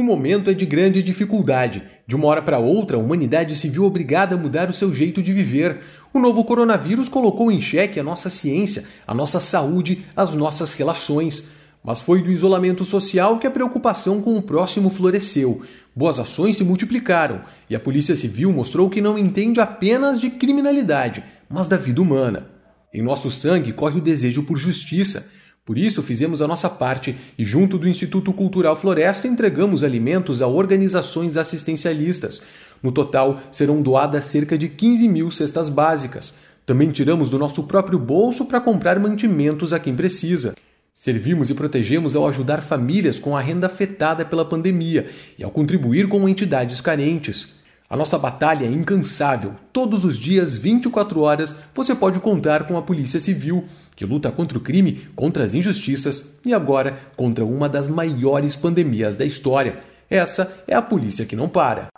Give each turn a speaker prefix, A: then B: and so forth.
A: O momento é de grande dificuldade. De uma hora para outra, a humanidade se viu obrigada a mudar o seu jeito de viver. O novo coronavírus colocou em xeque a nossa ciência, a nossa saúde, as nossas relações. Mas foi do isolamento social que a preocupação com o próximo floresceu. Boas ações se multiplicaram e a Polícia Civil mostrou que não entende apenas de criminalidade, mas da vida humana. Em nosso sangue corre o desejo por justiça. Por isso, fizemos a nossa parte e, junto do Instituto Cultural Floresta, entregamos alimentos a organizações assistencialistas. No total, serão doadas cerca de 15 mil cestas básicas. Também tiramos do nosso próprio bolso para comprar mantimentos a quem precisa. Servimos e protegemos ao ajudar famílias com a renda afetada pela pandemia e ao contribuir com entidades carentes. A nossa batalha é incansável. Todos os dias, 24 horas, você pode contar com a Polícia Civil, que luta contra o crime, contra as injustiças e agora contra uma das maiores pandemias da história. Essa é a polícia que não para.